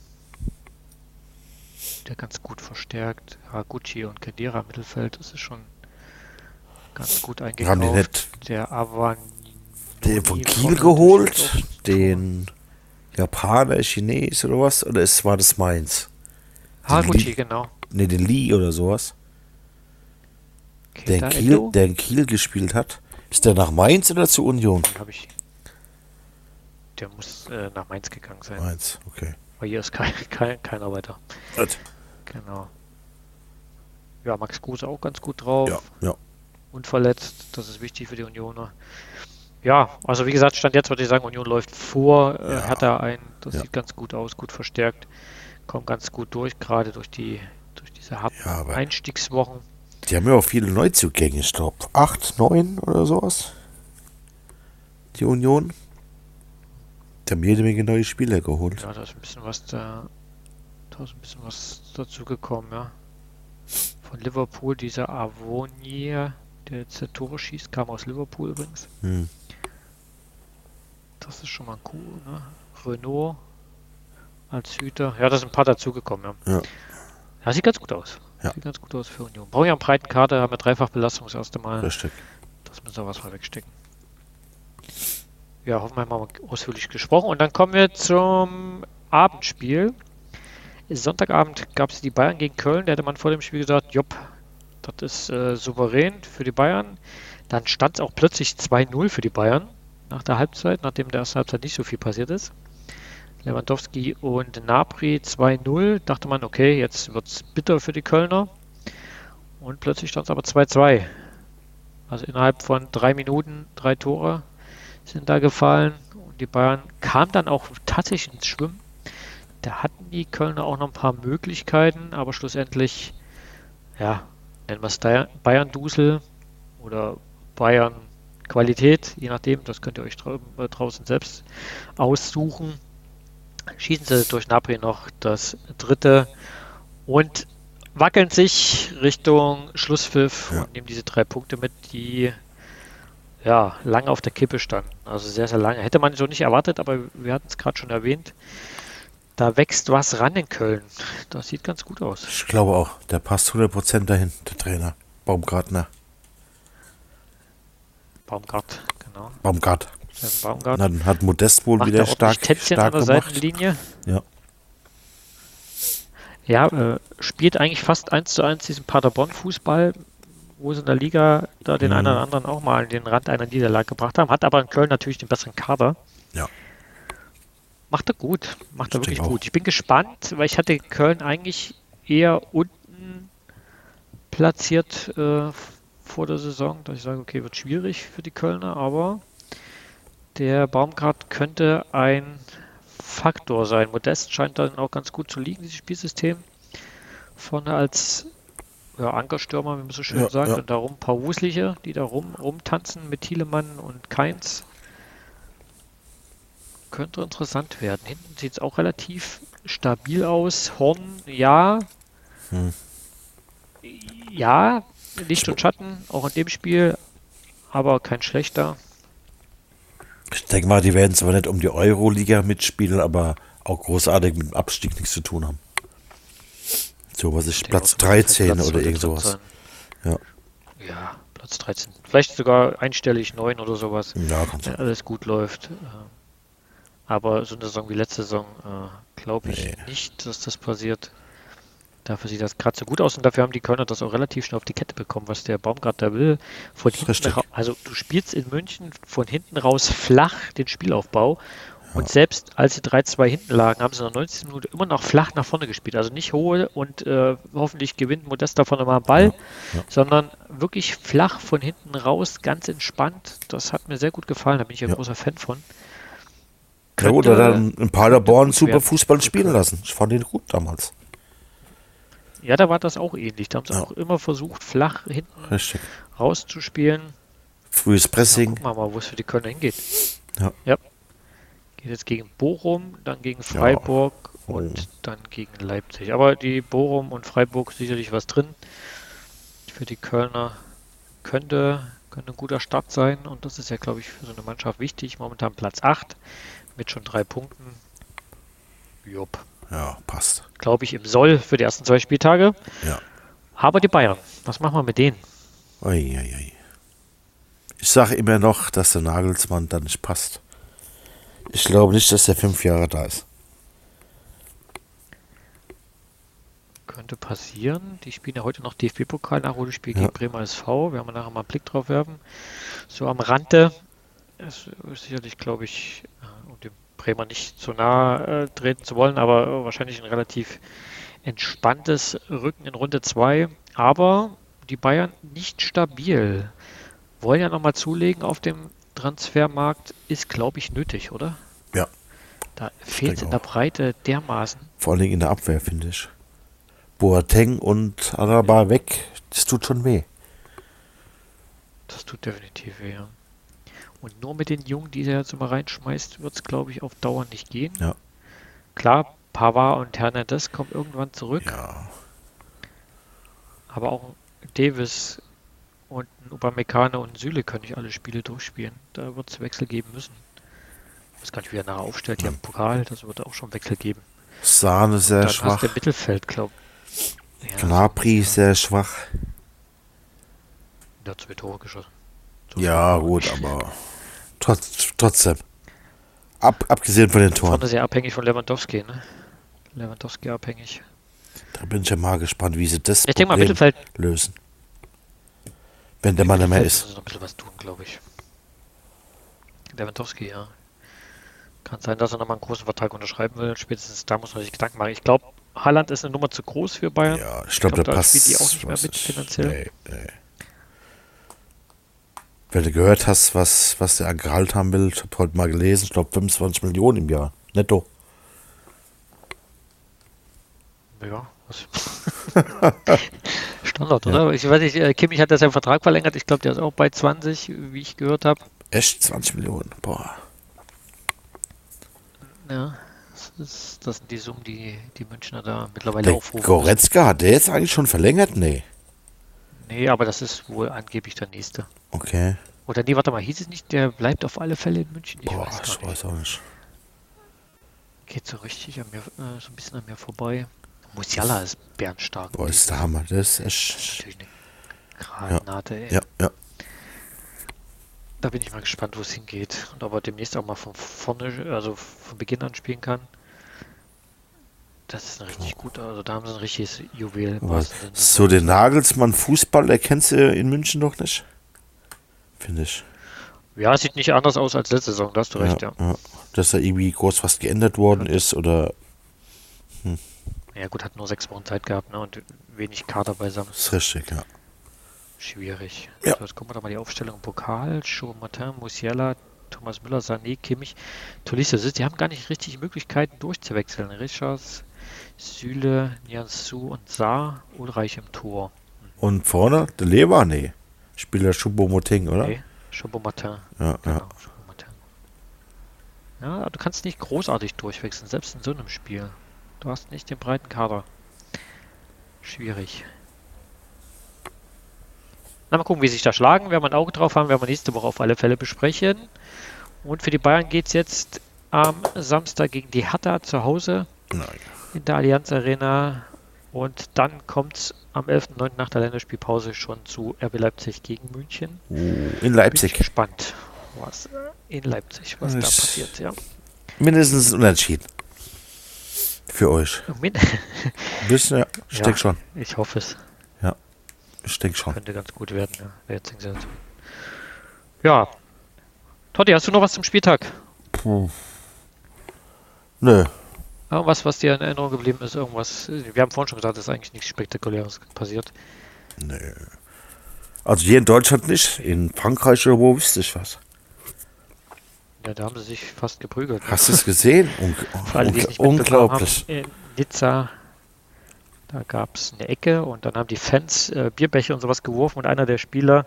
Der ganz gut verstärkt. Haraguchi und Kedira im Mittelfeld, das ist schon ganz gut eingekauft. Haben die nicht Der Avan den von Kiel geholt? Den Japaner, Chines oder was? Oder ist, war das Mainz? Haraguchi, Lee- genau. Ne, den Lee oder sowas. Der in, Kiel, der in Kiel gespielt hat. Ist der nach Mainz oder zu Union? Habe ich. Der muss äh, nach Mainz gegangen sein. Mainz, okay. Aber hier ist kein, kein, keiner weiter. Gut. Genau. Ja, Max Kruse auch ganz gut drauf. Ja, ja. Unverletzt. Das ist wichtig für die Unioner. Ja, also wie gesagt, Stand jetzt würde ich sagen, Union läuft vor äh, Ja. Hertha ein. Das Ja. sieht ganz gut aus, gut verstärkt. Kommt ganz gut durch, gerade durch die durch diese harten Ja, Einstiegswochen. Die haben ja auch viele Neuzugänge, ich glaube. Acht, neun oder sowas. Die Union. Die haben jede Menge neue Spieler geholt. Ja, da ist ein bisschen was da. Da ist ein bisschen was dazu gekommen, ja. Von Liverpool, dieser Avonier, der jetzt äh, Tore schießt, kam aus Liverpool übrigens. Hm. Das ist schon mal cool, ne? Renault als Hüter. Ja, da sind ein paar dazugekommen, ja. Ja. Ja, sieht ganz gut aus. Ja. Sieht ganz gut aus für Union. Brauchen ja einen breiten Kader, haben wir Dreifachbelastung das erste Mal. Richtig. Das müssen wir was mal wegstecken. Ja, hoffen wir mal ausführlich gesprochen. Und dann kommen wir zum Abendspiel. Sonntagabend gab es die Bayern gegen Köln. Da hätte man vor dem Spiel gesagt, jopp, das ist äh, souverän für die Bayern. Dann stand es auch plötzlich 2-0 für die Bayern nach der Halbzeit, nachdem der ersten Halbzeit nicht so viel passiert ist. Lewandowski und Napri 2-0. Dachte man, okay, jetzt wird es bitter für die Kölner. Und plötzlich stand es aber 2-2. Also innerhalb von drei Minuten drei Tore sind da gefallen. Und die Bayern kamen dann auch tatsächlich ins Schwimmen. Da hatten die Kölner auch noch ein paar Möglichkeiten, aber schlussendlich, ja, nennen wir es Bayern-Dusel oder Bayern-Qualität, je nachdem, das könnt ihr euch drau äh, draußen selbst aussuchen. Schießen sie durch Napri noch das dritte und wackeln sich Richtung Schlusspfiff Ja. und nehmen diese drei Punkte mit, die ja lange auf der Kippe standen. Also sehr, sehr lange. Hätte man so nicht erwartet, aber wir hatten es gerade schon erwähnt. Da wächst was ran in Köln. Das sieht ganz gut aus. Ich glaube auch, der passt 100% dahin, der Trainer. Baumgartner. Baumgart, genau. Baumgart. Baumgart. Hat, hat Modest wohl Macht wieder da ordentlich stark, an stark der gemacht. Seitenlinie. Ja. Ja, äh, spielt eigentlich fast eins zu eins diesen Paderborn-Fußball, wo sie in der Liga da den Mhm. einen oder anderen auch mal an den Rand einer Niederlage gebracht haben. Hat aber in Köln natürlich den besseren Kader. Ja. Macht er gut. Macht er Ich wirklich denke auch. gut. Ich bin gespannt, weil ich hatte Köln eigentlich eher unten platziert äh, vor der Saison, dass ich sage, okay, wird schwierig für die Kölner, aber der Baumgart könnte ein Faktor sein. Modest scheint dann auch ganz gut zu liegen, dieses Spielsystem. Vorne als ja, Ankerstürmer, wie man so schön Ja, sagt, ja. und darum ein paar Wusliche, die da rum, rumtanzen mit Thielemann und Keins. Könnte interessant werden. Hinten sieht es auch relativ stabil aus. Horn, ja. Hm. Ja, Licht und Schatten, auch in dem Spiel, aber kein schlechter. Ich denke mal, die werden zwar nicht um die Euroliga mitspielen, aber auch großartig mit dem Abstieg nichts zu tun haben. So, was ist Platz auch, Platz 13 oder irgend sowas. Ja. Ja, Platz 13. Vielleicht sogar einstellig 9 oder sowas. Ja, kann wenn alles gut läuft. Äh, Aber so eine Saison wie letzte Saison äh, glaube ich Nee. nicht, dass das passiert. Dafür sieht das gerade so gut aus und dafür haben die Kölner das auch relativ schnell auf die Kette bekommen, was der Baumgart da will. Von hinten also du spielst in München von hinten raus flach den Spielaufbau und selbst als sie 3-2 hinten lagen, haben sie in der 90. Minute immer noch flach nach vorne gespielt. Also nicht hohe und äh, hoffentlich gewinnt Modest davon mal einen Ball, sondern wirklich flach von hinten raus, ganz entspannt. Das hat mir sehr gut gefallen, da bin ich ein Ja. großer Fan von. Ja, oder dann in Paderborn super. Fußball spielen lassen. Ich fand ihn gut damals. Ja, da war das auch ähnlich. Da haben sie Ja. auch immer versucht, flach hinten Richtig. rauszuspielen. Frühes Pressing. Gucken wir mal, wo es für die Kölner hingeht. Ja. Geht jetzt gegen Bochum, dann gegen Freiburg Oh. und dann gegen Leipzig. Aber die Bochum und Freiburg sicherlich was drin. Für die Kölner könnte, könnte ein guter Start sein und das ist ja, glaube ich, für so eine Mannschaft wichtig. Momentan Platz 8 mit schon drei Punkten. Jupp. Ja, passt. Glaube ich, im Soll für die ersten zwei Spieltage. Ja. Aber die Bayern, was machen wir mit denen? Ui, ui, ui. Ich sage immer noch, dass der Nagelsmann da nicht passt. Ich glaube nicht, dass er fünf Jahre da ist. Könnte passieren. Die spielen ja heute noch DFB-Pokal nach Spiel Ja. gegen Bremer SV. Wir haben nachher mal einen Blick drauf werfen. So am Rande. Ist sicherlich, glaube ich, äh, Bremer nicht zu nahe äh, treten zu wollen, aber äh, wahrscheinlich ein relativ entspanntes Rücken in Runde 2. Aber die Bayern nicht stabil. Wollen ja nochmal zulegen auf dem Transfermarkt. Ist, glaube ich, nötig, oder? Ja. Da fehlt denke in der. Breite dermaßen. Vor allen Dingen in der Abwehr, finde ich. Boateng und Alaba weg, das tut schon weh. Das tut definitiv weh. Ja. Und nur mit den Jungen, die er jetzt immer reinschmeißt, wird es, glaube ich, auf Dauer nicht gehen. Ja. Klar, Pavard und Hernandez kommen irgendwann zurück, Ja, aber auch Davis und Upamecano und Süle können nicht alle Spiele durchspielen. Da wird es Wechsel geben müssen. Ich weiß gar nicht, wie er nachher aufstellt. Die haben Pokal, das wird auch schon Wechsel geben. Sahne sehr Dann hast schwach. du im Mittelfeld, glaube ich. Ja, Gnabry sehr schwach. der hat zwei Tore geschossen. So Ja, gut, aber trotz, trotzdem. Ab, abgesehen von den Toren. Vorne sehr abhängig von Lewandowski, ne? Lewandowski abhängig. Da bin ich ja mal gespannt, wie sie das Ich denke mal, Problem lösen. Wenn der Mann nicht mehr ist. müssen ein bisschen was tun, glaube ich. Lewandowski, ja. Kann sein, dass er nochmal einen großen Vertrag unterschreiben will. Spätestens da muss man sich Gedanken machen. Ich glaube, Haaland ist eine Nummer zu groß für Bayern. Ja, ich glaube, glaub, da passt. spielen die auch nicht mehr mit finanziell. Nee, nee. Wenn du gehört hast, was, was der an Gehalt haben will, ich habe heute mal gelesen, ich glaube 25 Millionen im Jahr. Netto. Ja, was. Standard, oder? Ich weiß nicht, äh, Kimmich hat ja seinen Vertrag verlängert. Ich glaube, der ist auch bei 20, wie ich gehört habe. Echt 20 Millionen. Boah. Ja, das, ist, das sind die Summen, die die Münchner da mittlerweile Der aufrufen. Goretzka, hat der jetzt eigentlich schon verlängert? Nee. Nee, aber das ist wohl angeblich der nächste. Okay. Oder nee, warte mal, hieß es nicht, der bleibt auf alle Fälle in München? Ich Boah, weiß ich nicht. weiß auch nicht. Geht so richtig an mir, äh, so ein bisschen an mir vorbei. Musiala ist bärenstark. Boah, ist der Hammer. Das ist Das ist echt. natürlich eine Granate, ey. Ja, ja. Da bin ich mal gespannt, wo es hingeht. Und ob er demnächst auch mal von vorne, also von Beginn an spielen kann. Das ist ein richtig guter, also da haben sie ein richtiges Juwel. Sinne. so den Nagelsmann Fußball erkennst du in München doch nicht. Finde ich. Ja, sieht nicht anders aus als letzte Saison, da hast du recht, ja. ja. Dass da irgendwie groß was geändert worden ist oder Ja gut, hat nur sechs Wochen Zeit gehabt, ne? Und wenig Kader beisammen. ist richtig, ja. Schwierig. Ja. So, jetzt gucken wir doch mal die Aufstellung. Pokal, Show Martin, Musiala, Thomas Müller, Sané, Kimmich, Tolisso. Das ist- Die haben gar nicht richtig Möglichkeiten durchzuwechseln. Richards, Süle, Niansu und Saar, Ulreich im Tor. Und vorne, der Leber? Nee. Spieler Choupo-Moting, oder? Show Martin. Ja, Genau, ja. Choupo-Moting. Ja, du kannst nicht großartig durchwechseln, selbst in so einem Spiel. Du hast nicht den breiten Kader. Schwierig. Na, mal gucken, wie sich da schlagen. Werden wir ein Auge drauf haben, werden wir nächste Woche auf alle Fälle besprechen. Und für die Bayern geht es jetzt am Samstag gegen die Hertha zu Hause Nein. In der Allianz Arena. Und dann kommt es am 11.09. nach der Länderspielpause schon zu RB Leipzig gegen München. Uh, in Leipzig. Bin gespannt, was in Leipzig, was da passiert, ja. Mindestens unentschieden. Für euch. Min ja, ich ja, denke schon. Ich hoffe es. Ja, ich denke schon. Könnte ganz gut werden, ja. Ja. Totti, hast du noch was zum Spieltag? Puh. Nö. Irgendwas, was dir in Erinnerung geblieben ist, irgendwas. Wir haben vorhin schon gesagt, dass eigentlich nichts Spektakuläres passiert. Nö. Also hier in Deutschland nicht. In Frankreich oder wo wüsste ich was. Ja, da haben sie sich fast geprügelt. Hast du es gesehen? Un un unglaublich. in Nizza, da gab es eine Ecke und dann haben die Fans äh, Bierbecher und sowas geworfen und einer der Spieler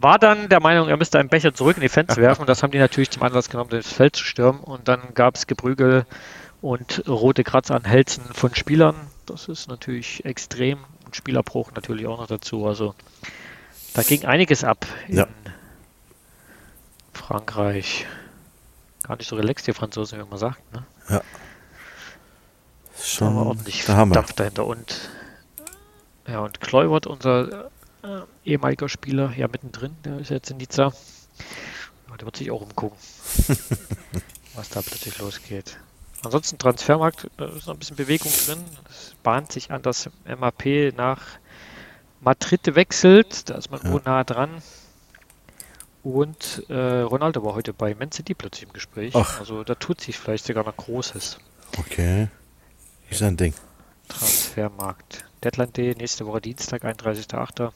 war dann der Meinung, er müsste einen Becher zurück in die Fans werfen und das haben die natürlich zum Anlass genommen, das Feld zu stürmen und dann gab es Geprügel und rote Kratzer an Hälsen von Spielern. Das ist natürlich extrem und Spielerbruch natürlich auch noch dazu. Also da ging einiges ab in ja. Frankreich. Gar nicht so relaxed, die Franzosen, wie man sagt. Ne? Ja. Schon da ordentlich da haben Dampf dahinter. Und ja, und Kluivert, unser äh, ehemaliger Spieler, ja mittendrin, der ist jetzt in Nizza. Der wird sich auch umgucken, was da plötzlich losgeht. Ansonsten Transfermarkt, da ist noch ein bisschen Bewegung drin. Es bahnt sich an, dass MAP nach Madrid wechselt. Da ist man ja. wohl nah dran. Und äh, Ronaldo war heute bei Man City plötzlich im Gespräch. Ach. Also da tut sich vielleicht sogar noch Großes. Okay. Ist ein Ding. Transfermarkt. Deadline.de, nächste Woche Dienstag, 31.08.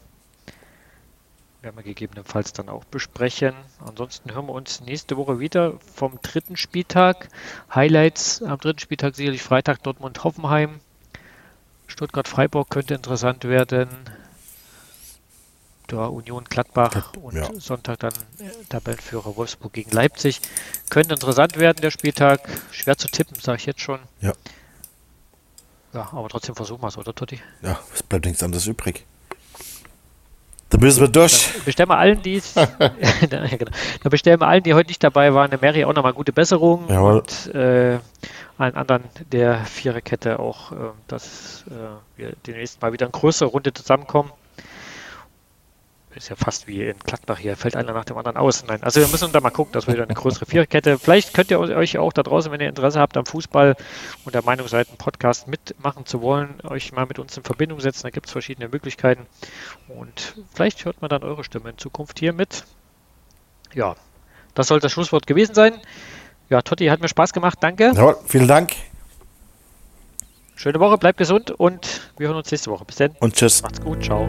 Werden wir gegebenenfalls dann auch besprechen. Ansonsten hören wir uns nächste Woche wieder vom dritten Spieltag. Highlights am dritten Spieltag sicherlich Freitag Dortmund-Hoffenheim. Stuttgart-Freiburg könnte interessant werden der Union Gladbach und ja. Sonntag dann äh, Tabellenführer Wolfsburg gegen Leipzig. Könnte interessant werden, der Spieltag. Schwer zu tippen, sage ich jetzt schon. Ja. Ja, aber trotzdem versuchen wir es, oder Totti? Ja, es bleibt nichts anderes übrig. Müssen wir durch. Dann bestellen wir allen, die genau. da bestellen wir allen, die heute nicht dabei waren, der Mary auch nochmal gute Besserung Jawohl. und äh, allen anderen der Viererkette auch, äh, dass äh, wir demnächst mal wieder in größere Runde zusammenkommen ist ja fast wie in Gladbach hier, fällt einer nach dem anderen aus. Nein, also wir müssen da mal gucken, dass wir wieder eine größere Viererkette. Vielleicht könnt ihr euch auch da draußen, wenn ihr Interesse habt am Fußball und der Meinung seid, einen Podcast mitmachen zu wollen, euch mal mit uns in Verbindung setzen. Da gibt es verschiedene Möglichkeiten und vielleicht hört man dann eure Stimme in Zukunft hier mit. Ja, das soll das Schlusswort gewesen sein. Ja, Totti, hat mir Spaß gemacht. Danke. Ja, vielen Dank. Schöne Woche, bleibt gesund und wir hören uns nächste Woche. Bis dann. Und tschüss. Macht's gut, ciao.